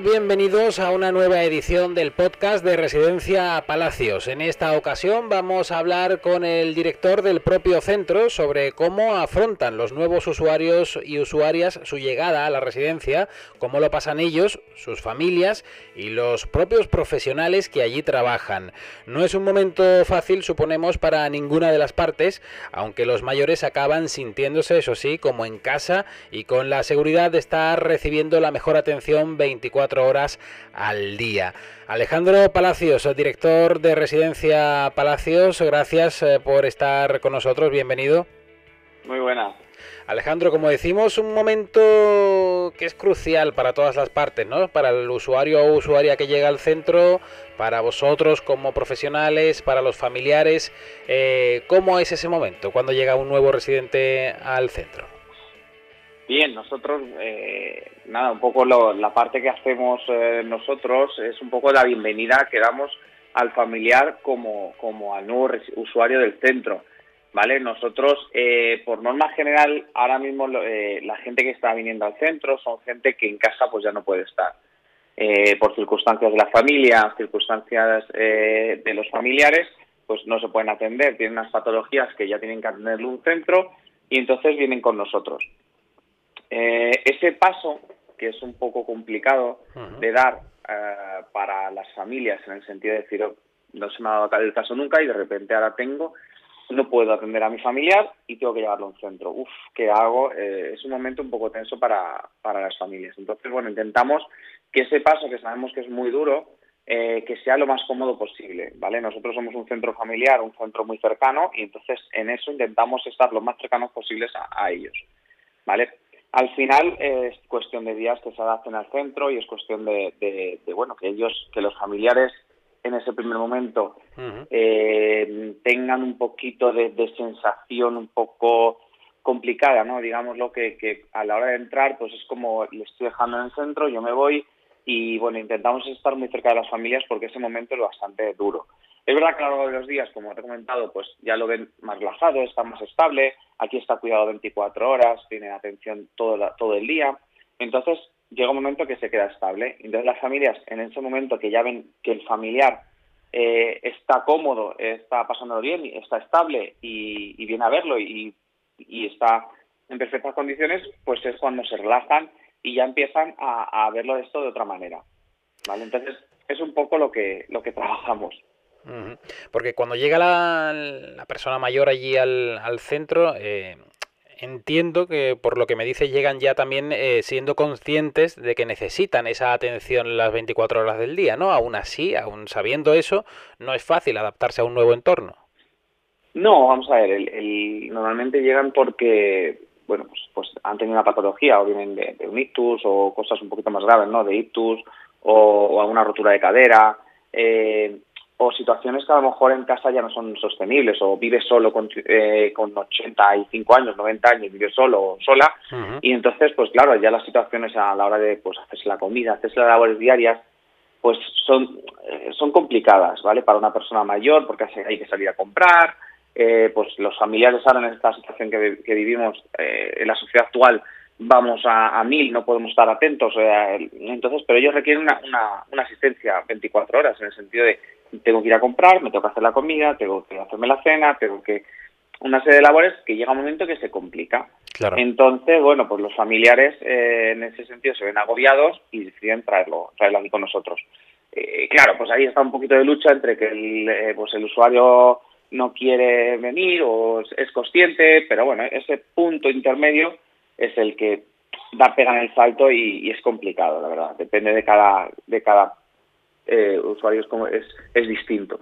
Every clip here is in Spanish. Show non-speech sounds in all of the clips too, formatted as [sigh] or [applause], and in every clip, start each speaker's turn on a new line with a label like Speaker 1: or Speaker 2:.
Speaker 1: Bienvenidos a una nueva edición del podcast de Residencia Palacios. En esta ocasión vamos a hablar con el director del propio centro sobre cómo afrontan los nuevos usuarios y usuarias su llegada a la residencia, cómo lo pasan ellos, sus familias y los propios profesionales que allí trabajan. No es un momento fácil, suponemos, para ninguna de las partes, aunque los mayores acaban sintiéndose, eso sí, como en casa y con la seguridad de estar recibiendo la mejor atención 24 horas al día. Alejandro Palacios, director de Residencia Palacios, gracias eh, por estar con nosotros, bienvenido.
Speaker 2: Muy buena.
Speaker 1: Alejandro, como decimos, un momento que es crucial para todas las partes, ¿no? Para el usuario o usuaria que llega al centro, para vosotros como profesionales, para los familiares. Eh, ¿Cómo es ese momento cuando llega un nuevo residente al centro?
Speaker 2: Bien, nosotros, eh, nada, un poco la parte que hacemos eh, nosotros es un poco la bienvenida que damos al familiar como, como al nuevo usuario del centro. ¿Vale? Nosotros, eh, por norma general, ahora mismo la gente que está viniendo al centro son gente que en casa pues ya no puede estar. por circunstancias de la familia, circunstancias de los familiares, pues no se pueden atender, tienen unas patologías que ya tienen que atenderlo un centro y entonces vienen con nosotros. Eh, ese paso, que es un poco complicado de dar eh, para las familias, en el sentido de decir, oh, no se me ha dado el caso nunca y de repente ahora tengo, no puedo atender a mi familiar y tengo que llevarlo a un centro. Uf, ¿qué hago? Eh, es un momento un poco tenso para, para las familias. Entonces, bueno, intentamos que ese paso, que sabemos que es muy duro, que sea lo más cómodo posible, ¿vale? Nosotros somos un centro familiar, un centro muy cercano y entonces en eso intentamos estar lo más cercanos posibles a, a ellos, ¿vale? Al final es cuestión de días que se adapten al centro y es cuestión de, bueno que ellos, que los familiares en ese primer momento eh, tengan un poquito de, sensación un poco complicada, ¿no? Digámoslo que, que a la hora de entrar, pues es como le estoy dejando en el centro, yo me voy y bueno, intentamos estar muy cerca de las familias porque ese momento es bastante duro. Es verdad que a lo largo de los días, como te he comentado, pues ya lo ven más relajado, está más estable, aquí está cuidado 24 horas, tiene atención todo, todo el día. Entonces llega un momento que se queda estable. Entonces las familias en ese momento que ya ven que el familiar eh, está cómodo, está pasándolo bien, está estable y, viene a verlo y, está en perfectas condiciones, pues es cuando se relajan y ya empiezan a, a verlo esto de otra manera. ¿vale? Entonces es un poco lo que, lo que [laughs] trabajamos.
Speaker 1: Porque cuando llega la, la persona mayor allí al, al centro, eh, entiendo que por lo que me dice llegan ya también eh, siendo conscientes de que necesitan esa atención las 24 horas del día, ¿no? Aún así, aún sabiendo eso, no es fácil adaptarse a un nuevo entorno.
Speaker 2: No, vamos a ver, el, normalmente llegan porque, bueno, pues, pues, han tenido una patología o vienen de, un ictus o cosas un poquito más graves, ¿no? De ictus o, o alguna rotura de cadera. Eh, o situaciones que a lo mejor en casa ya no son sostenibles, o vive solo con, eh, con 85 años, 90 años, vive solo o sola, y entonces, pues claro, ya las situaciones a la hora de pues, hacerse la comida, hacerse las labores diarias, pues son, eh, son complicadas, ¿vale? Para una persona mayor, porque hay que salir a comprar, eh, pues los familiares ahora en esta situación que, que vivimos eh, en la sociedad actual, vamos a, mil, no podemos estar atentos. entonces, pero ellos requieren una, una, una, asistencia 24 horas, en el sentido de tengo que ir a comprar, me tengo que hacer la comida, tengo que hacerme la cena, tengo que una serie de labores que llega un momento que se complica. Entonces, bueno, pues los familiares eh, en ese sentido se ven agobiados y deciden traerlo, traerlo aquí con nosotros. Eh, claro, pues ahí está un poquito de lucha entre que el, eh, pues el usuario no quiere venir o es consciente, pero bueno, ese punto intermedio es el que da pega en el salto y, y es complicado, la verdad. Depende de cada, de cada eh, usuarios como es, es distinto.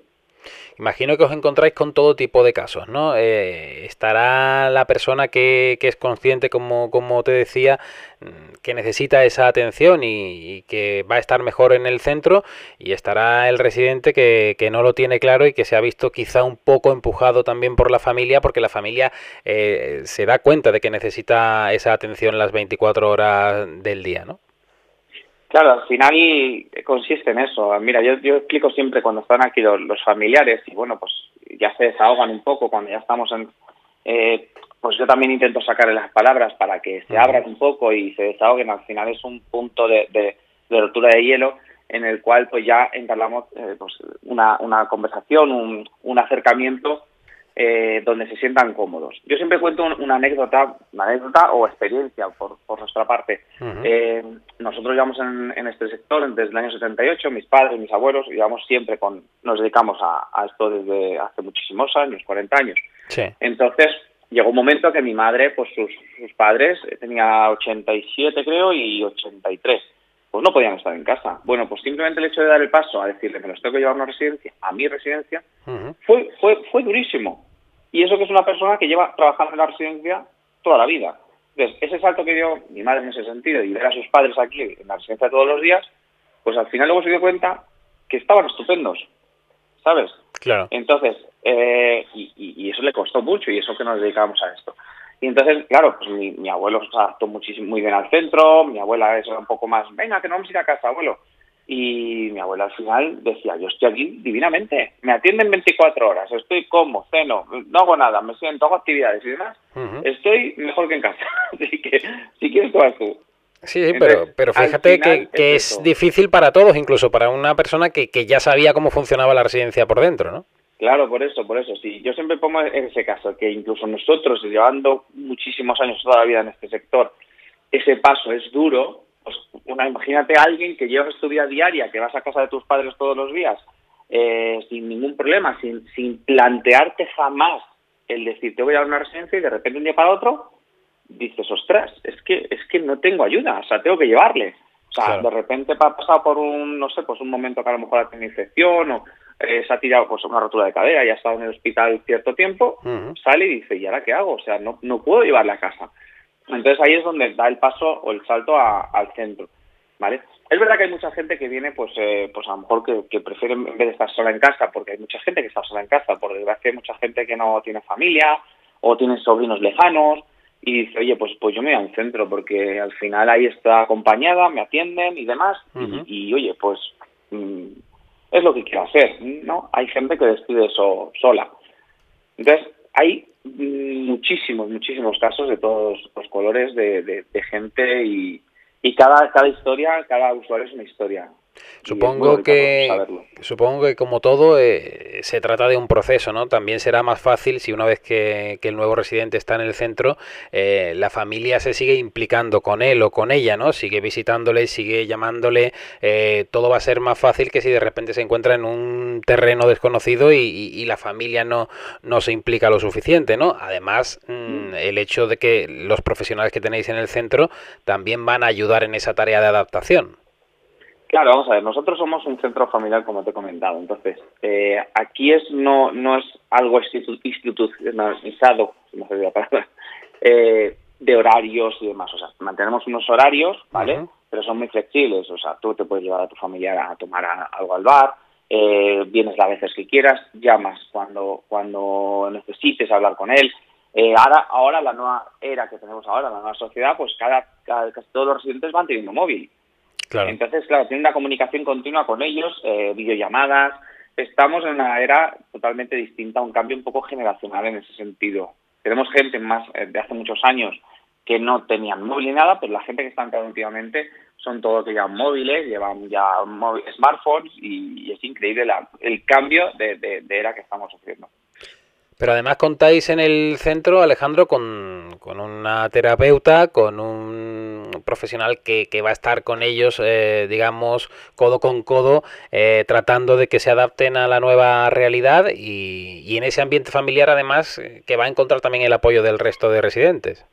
Speaker 1: Imagino que os encontráis con todo tipo de casos, ¿no? Eh, estará la persona que, que, es consciente, como, como te decía, mm, que necesita esa atención y, que va a estar mejor en el centro, y estará el residente que, que, no lo tiene claro y que se ha visto quizá un poco empujado también por la familia, porque la familia eh, se da cuenta de que necesita esa atención las 24 horas del día, ¿no?
Speaker 2: Claro, al final consiste en eso. Mira, yo, yo explico siempre cuando están aquí los, familiares y bueno, pues ya se desahogan un poco cuando ya estamos en... Eh, pues yo también intento sacarle las palabras para que se abran un poco y se desahoguen. Al final es un punto de, de rotura de hielo, en el cual pues ya entablamos eh, pues, una, una conversación, un, un acercamiento eh, donde se sientan cómodos. Yo siempre cuento una anécdota, una anécdota o experiencia por, por nuestra parte. eh, nosotros llevamos en, en, este sector desde el año 78, mis padres, mis abuelos, llevamos siempre con, nos dedicamos a, a esto desde hace muchísimos años, 40 años.
Speaker 1: Sí.
Speaker 2: Entonces, llegó un momento que mi madre, pues sus, sus padres, eh, tenía 87 creo y 83 pues no podían estar en casa. Bueno, pues simplemente el hecho de dar el paso a decirle que los tengo que llevar a una residencia, a mi residencia, uh -huh. fue, fue, fue durísimo. Y eso que es una persona que lleva trabajando en la residencia toda la vida. Entonces, ese salto que dio mi madre en ese sentido y ver a sus padres aquí en la residencia todos los días, pues al final luego se dio cuenta que estaban estupendos, ¿sabes?
Speaker 1: Claro.
Speaker 2: Entonces, eh, y, y, eso le costó mucho y eso que nos dedicábamos a esto. Y entonces, claro, pues mi, mi abuelo se adaptó muchísimo, muy bien al centro, mi abuela es un poco más, venga, que no vamos a ir a casa, abuelo. Y mi abuela al final decía, yo estoy aquí divinamente, me atienden 24 horas, estoy como, ceno, no hago nada, me siento, hago actividades y demás, uh -huh. estoy mejor que en casa. [laughs] Así que, si quieres, tú vas tú.
Speaker 1: Sí, sí pero, pero fíjate que, que es, es difícil para todos, incluso para una persona que, que ya sabía cómo funcionaba la residencia por dentro, ¿no?
Speaker 2: Claro, por eso, por eso. Sí, yo siempre pongo en ese caso que incluso nosotros, llevando muchísimos años toda la vida en este sector, ese paso es duro. Pues una, imagínate a alguien que llevas tu vida diaria, que vas a casa de tus padres todos los días, eh, sin ningún problema, sin, sin plantearte jamás el decir te voy a dar una residencia y de repente un día para otro dices, ostras, es que es que no tengo ayuda, o sea, tengo que llevarle. O sea, claro. de repente ha pasado por un, no sé, pues un momento que a lo mejor ha tenido infección o eh, se ha tirado pues una rotura de cadera y ha estado en el hospital cierto tiempo, uh -huh. sale y dice, ¿y ahora qué hago? O sea, no, no puedo llevarle a casa. Entonces ahí es donde da el paso o el salto a, al centro, ¿vale? Es verdad que hay mucha gente que viene, pues, eh, pues a lo mejor que, que prefiere en vez de estar sola en casa, porque hay mucha gente que está sola en casa, por desgracia hay mucha gente que no tiene familia o tiene sobrinos lejanos y dice, oye, pues, pues yo me voy al centro porque al final ahí está acompañada, me atienden y demás, uh -huh. y, y, oye, pues mmm, es lo que quiero hacer, ¿no? Hay gente que decide eso sola. Entonces, hay muchísimos, muchísimos casos de todos los colores de, de, de gente y, y cada, cada historia, cada usuario es una historia.
Speaker 1: Supongo que supongo que como todo eh, se trata de un proceso, ¿no? También será más fácil si una vez que, que el nuevo residente está en el centro, eh, la familia se sigue implicando con él o con ella, ¿no? Sigue visitándole, sigue llamándole, eh, todo va a ser más fácil que si de repente se encuentra en un terreno desconocido y, y, y la familia no, no se implica lo suficiente, ¿no? Además, mmm, el hecho de que los profesionales que tenéis en el centro también van a ayudar en esa tarea de adaptación.
Speaker 2: Claro, vamos a ver, nosotros somos un centro familiar, como te he comentado, entonces, eh, aquí es no no es algo institu institucionalizado, si me la palabra, [laughs] eh, de horarios y demás, o sea, mantenemos unos horarios, ¿vale? Uh -huh. Pero son muy flexibles, o sea, tú te puedes llevar a tu familiar a tomar a, algo al bar, eh, vienes las veces que quieras, llamas cuando, cuando necesites hablar con él, eh, ahora, ahora la nueva era que tenemos ahora, la nueva sociedad, pues cada, cada casi todos los residentes van teniendo móvil.
Speaker 1: Claro.
Speaker 2: Entonces, claro, tiene una comunicación continua con ellos, eh, videollamadas. Estamos en una era totalmente distinta, un cambio un poco generacional en ese sentido. Tenemos gente más eh, de hace muchos años que no tenían móvil ni nada, pero la gente que está entrando últimamente son todos que llevan móviles, llevan ya smartphones y, y es increíble la, el cambio de, de, de era que estamos sufriendo.
Speaker 1: Pero además contáis en el centro, Alejandro, con, con una terapeuta, con un profesional que, que, va a estar con ellos, eh, digamos, codo con codo, eh, tratando de que se adapten a la nueva realidad y, y, en ese ambiente familiar, además, eh, que va a encontrar también el apoyo del resto de residentes.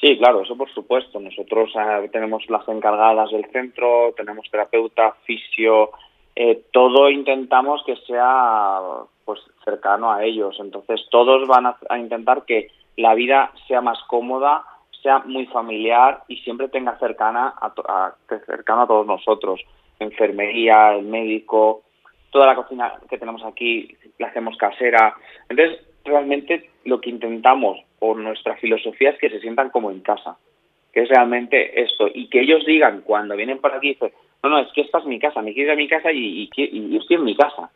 Speaker 2: Sí, claro, eso por supuesto. Nosotros uh, tenemos las encargadas del centro, tenemos terapeuta, fisio, eh, todo intentamos que sea pues cercano a ellos. Entonces todos van a, intentar que la vida sea más cómoda, sea muy familiar y siempre tenga cercana a, a, cercano a todos nosotros. Enfermería, el médico, toda la cocina que tenemos aquí la hacemos casera. Entonces realmente lo que intentamos o nuestra filosofía es que se sientan como en casa, que es realmente esto y que ellos digan cuando vienen por aquí, dicen, no, no, es que esta es mi casa, me quiero ir a mi casa y, y, y, estoy en mi casa.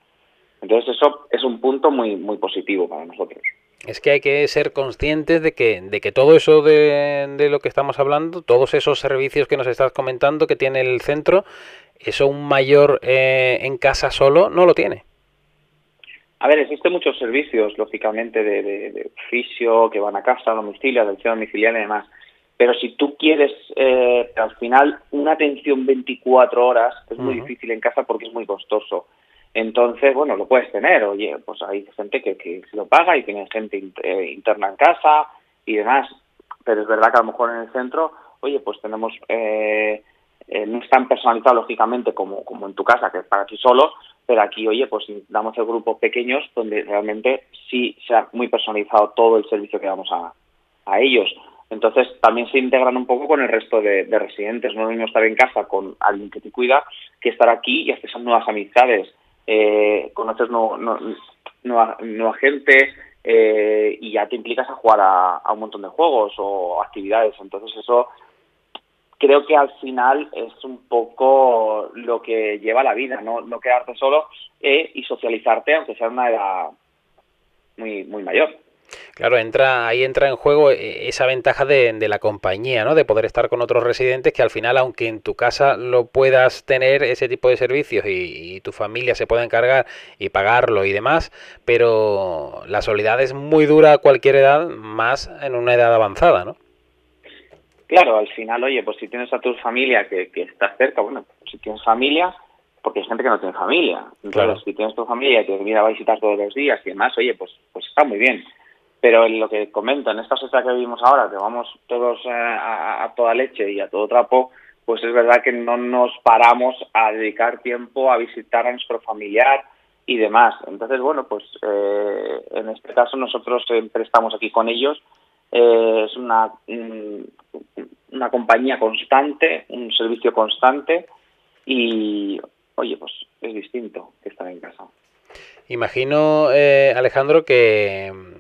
Speaker 2: Entonces eso es un punto muy, muy positivo para nosotros.
Speaker 1: Es que hay que ser conscientes de que, de que todo eso de, de, lo que estamos hablando, todos esos servicios que nos estás comentando que tiene el centro, eso un mayor eh, en casa solo no lo tiene.
Speaker 2: A ver, existen muchos servicios, lógicamente, de, de, fisio, que van a casa, a domicilio, atención domiciliaria y demás. Pero si tú quieres, eh, al final, una atención 24 horas es muy difícil en casa porque es muy costoso. Entonces, bueno, lo puedes tener. Oye, pues hay gente que, que se lo paga y tiene gente eh, interna en casa y demás. Pero es verdad que a lo mejor en el centro, oye, pues tenemos, eh, eh, no es tan personalizado lógicamente como, como en tu casa, que es para ti solo, pero aquí, oye, pues damos el grupos pequeños donde realmente sí se ha muy personalizado todo el servicio que damos a, a ellos. Entonces también se integran un poco con el resto de, de residentes. No es lo mismo estar en casa con alguien que te cuida que estar aquí y hacer esas nuevas amistades eh, conoces no, no, nueva, nueva gente eh, y ya te implicas a jugar a, a, un montón de juegos o actividades. Entonces eso creo que al final es un poco lo que lleva la vida, no, no quedarte solo eh, y socializarte, aunque sea una edad muy, muy mayor.
Speaker 1: Claro, entra, ahí entra en juego eh, esa ventaja de, de, la compañía, ¿no? De poder estar con otros residentes que al final, aunque en tu casa lo puedas tener ese tipo de servicios y, y tu familia se pueda encargar y pagarlo y demás, pero la soledad es muy dura a cualquier edad, más en una edad avanzada, ¿no?
Speaker 2: Claro, al final, oye, pues si tienes a tu familia que, que está cerca, bueno, si tienes familia, porque hay gente que no tiene familia. Entonces, claro. si tienes tu familia y te viene a visitar todos los días y demás, oye, pues, pues está muy bien pero en lo que comento, en esta sociedad que vivimos ahora, que vamos todos eh, a, toda leche y a todo trapo, pues es verdad que no nos paramos a dedicar tiempo a visitar a nuestro familiar y demás. Entonces, bueno, pues eh, en este caso nosotros siempre estamos aquí con ellos. Eh, es una, una compañía constante, un servicio constante y, oye, pues es distinto que estar en casa.
Speaker 1: Imagino, eh, Alejandro, que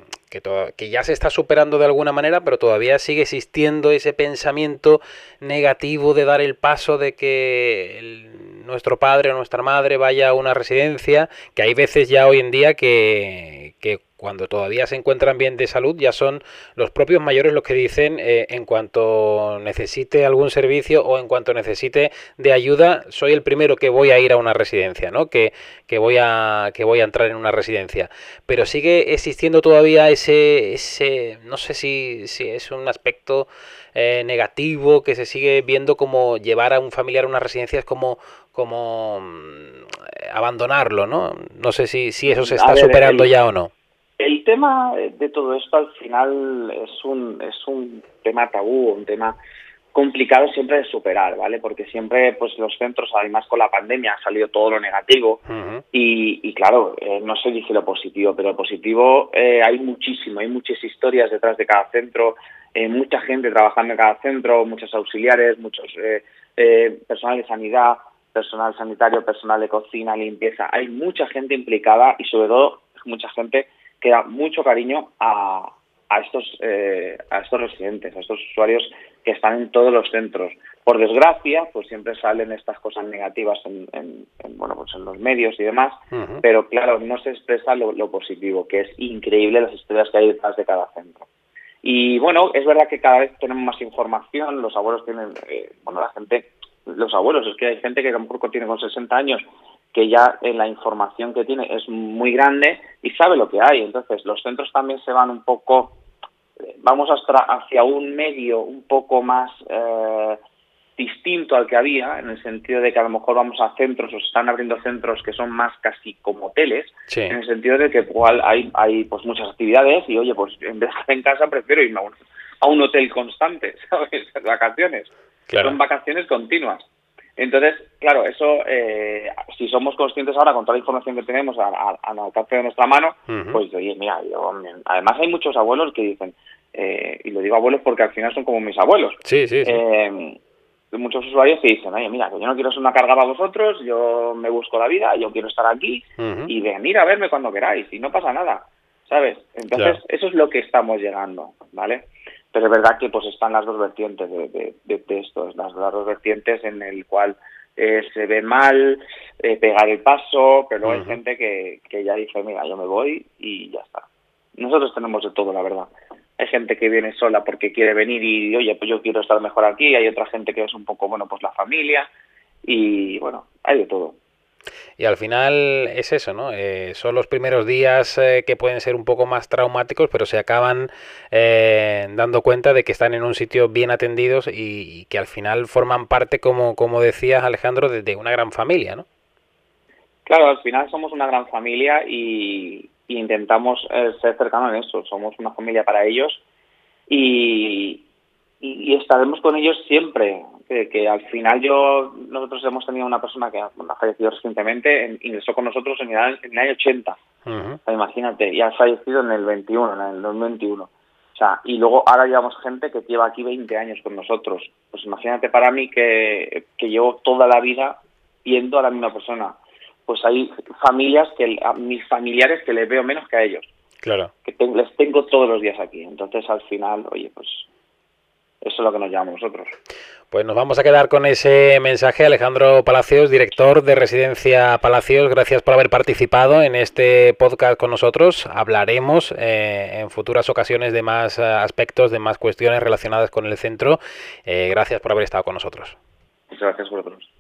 Speaker 1: que, ya se está superando de alguna manera, pero todavía sigue existiendo ese pensamiento negativo de dar el paso de que nuestro padre o nuestra madre vaya a una residencia, que hay veces ya hoy en día que, que cuando todavía se encuentran bien de salud, ya son los propios mayores los que dicen eh, en cuanto necesite algún servicio o en cuanto necesite de ayuda, soy el primero que voy a ir a una residencia, ¿no? Que, que voy a que voy a entrar en una residencia. Pero sigue existiendo todavía ese, ese no sé si, si es un aspecto eh, negativo que se sigue viendo como llevar a un familiar a una residencia es como como eh, abandonarlo, ¿no? No sé si, si eso se está ver, superando el... ya o no.
Speaker 2: El tema de todo esto al final es un, es un tema tabú, un tema complicado siempre de superar, ¿vale? Porque siempre, pues los centros, además con la pandemia, ha salido todo lo negativo uh -huh. y, y, claro, eh, no se dice lo positivo, pero lo positivo eh, hay muchísimo, hay muchas historias detrás de cada centro, eh, mucha gente trabajando en cada centro, muchos auxiliares, muchos eh, personal de sanidad, personal sanitario, personal de cocina, limpieza, hay mucha gente implicada y sobre todo mucha gente que da mucho cariño a, a estos eh, a estos residentes, a estos usuarios que están en todos los centros. Por desgracia, pues siempre salen estas cosas negativas en, en, en bueno pues en los medios y demás, uh -huh. pero claro no se expresa lo, lo, positivo, que es increíble las historias que hay detrás de cada centro. Y bueno, es verdad que cada vez tenemos más información, los abuelos tienen, eh, bueno la gente, los abuelos, es que hay gente que a lo mejor tiene con 60 años que ya en la información que tiene es muy grande y sabe lo que hay. Entonces, los centros también se van un poco, vamos hasta hacia un medio un poco más eh, distinto al que había, en el sentido de que a lo mejor vamos a centros o se están abriendo centros que son más casi como hoteles, sí. en el sentido de que igual hay, hay pues muchas actividades y oye, pues en vez de estar en casa prefiero irme a un, a un hotel constante, [laughs] ¿sabes? Vacaciones. Claro. Son vacaciones continuas. Entonces, claro, eso, eh, si somos conscientes ahora con toda la información que tenemos al alcance de nuestra mano, uh -huh. pues oye, mira, yo, además hay muchos abuelos que dicen, eh, y lo digo abuelos porque al final son como mis abuelos.
Speaker 1: Sí, sí, sí.
Speaker 2: Eh, muchos usuarios que dicen, oye, mira, que yo no quiero ser una carga para vosotros, yo me busco la vida, yo quiero estar aquí uh -huh. y venir a verme cuando queráis y no pasa nada, ¿sabes? Entonces, claro. eso es lo que estamos llegando, ¿vale? Pero es verdad que pues están las dos vertientes de, de, de, estos, las, las, dos vertientes en el cual eh, se ve mal eh, pegar el paso, pero uh -huh. hay gente que, que ya dice, mira, yo me voy y ya está. nosotros tenemos de todo, la verdad. Hay gente que viene sola porque quiere venir y, oye, pues yo quiero estar mejor aquí. Hay otra gente que es un poco, bueno, pues la familia. Y bueno, hay de todo.
Speaker 1: Y al final es eso, ¿no? Eh, son los primeros días eh, que pueden ser un poco más traumáticos, pero se acaban eh, dando cuenta de que están en un sitio bien atendidos y, que al final forman parte, como, como decías Alejandro, de, una gran familia, ¿no?
Speaker 2: Claro, al final somos una gran familia y, intentamos ser cercanos en eso. Somos una familia para ellos y, estaremos con ellos siempre. Que, al final yo nosotros hemos tenido una persona que ha, fallecido recientemente, ingresó con nosotros en el, año 80. Imagínate, y ha fallecido en el 21, en el 2021. O sea, y luego ahora llevamos gente que lleva aquí 20 años con nosotros. Pues imagínate para mí que, que llevo toda la vida viendo a la misma persona. Pues hay familias que, a mis familiares que les veo menos que a ellos.
Speaker 1: Claro.
Speaker 2: Que les tengo todos los días aquí. Entonces al final, oye, pues eso es lo que nos llamamos nosotros.
Speaker 1: Pues nos vamos a quedar con ese mensaje. Alejandro Palacios, director de Residencia Palacios, gracias por haber participado en este podcast con nosotros. Hablaremos eh, en futuras ocasiones de más eh, aspectos, de más cuestiones relacionadas con el centro. Eh, gracias por haber estado con nosotros.
Speaker 2: Muchas gracias por vosotros.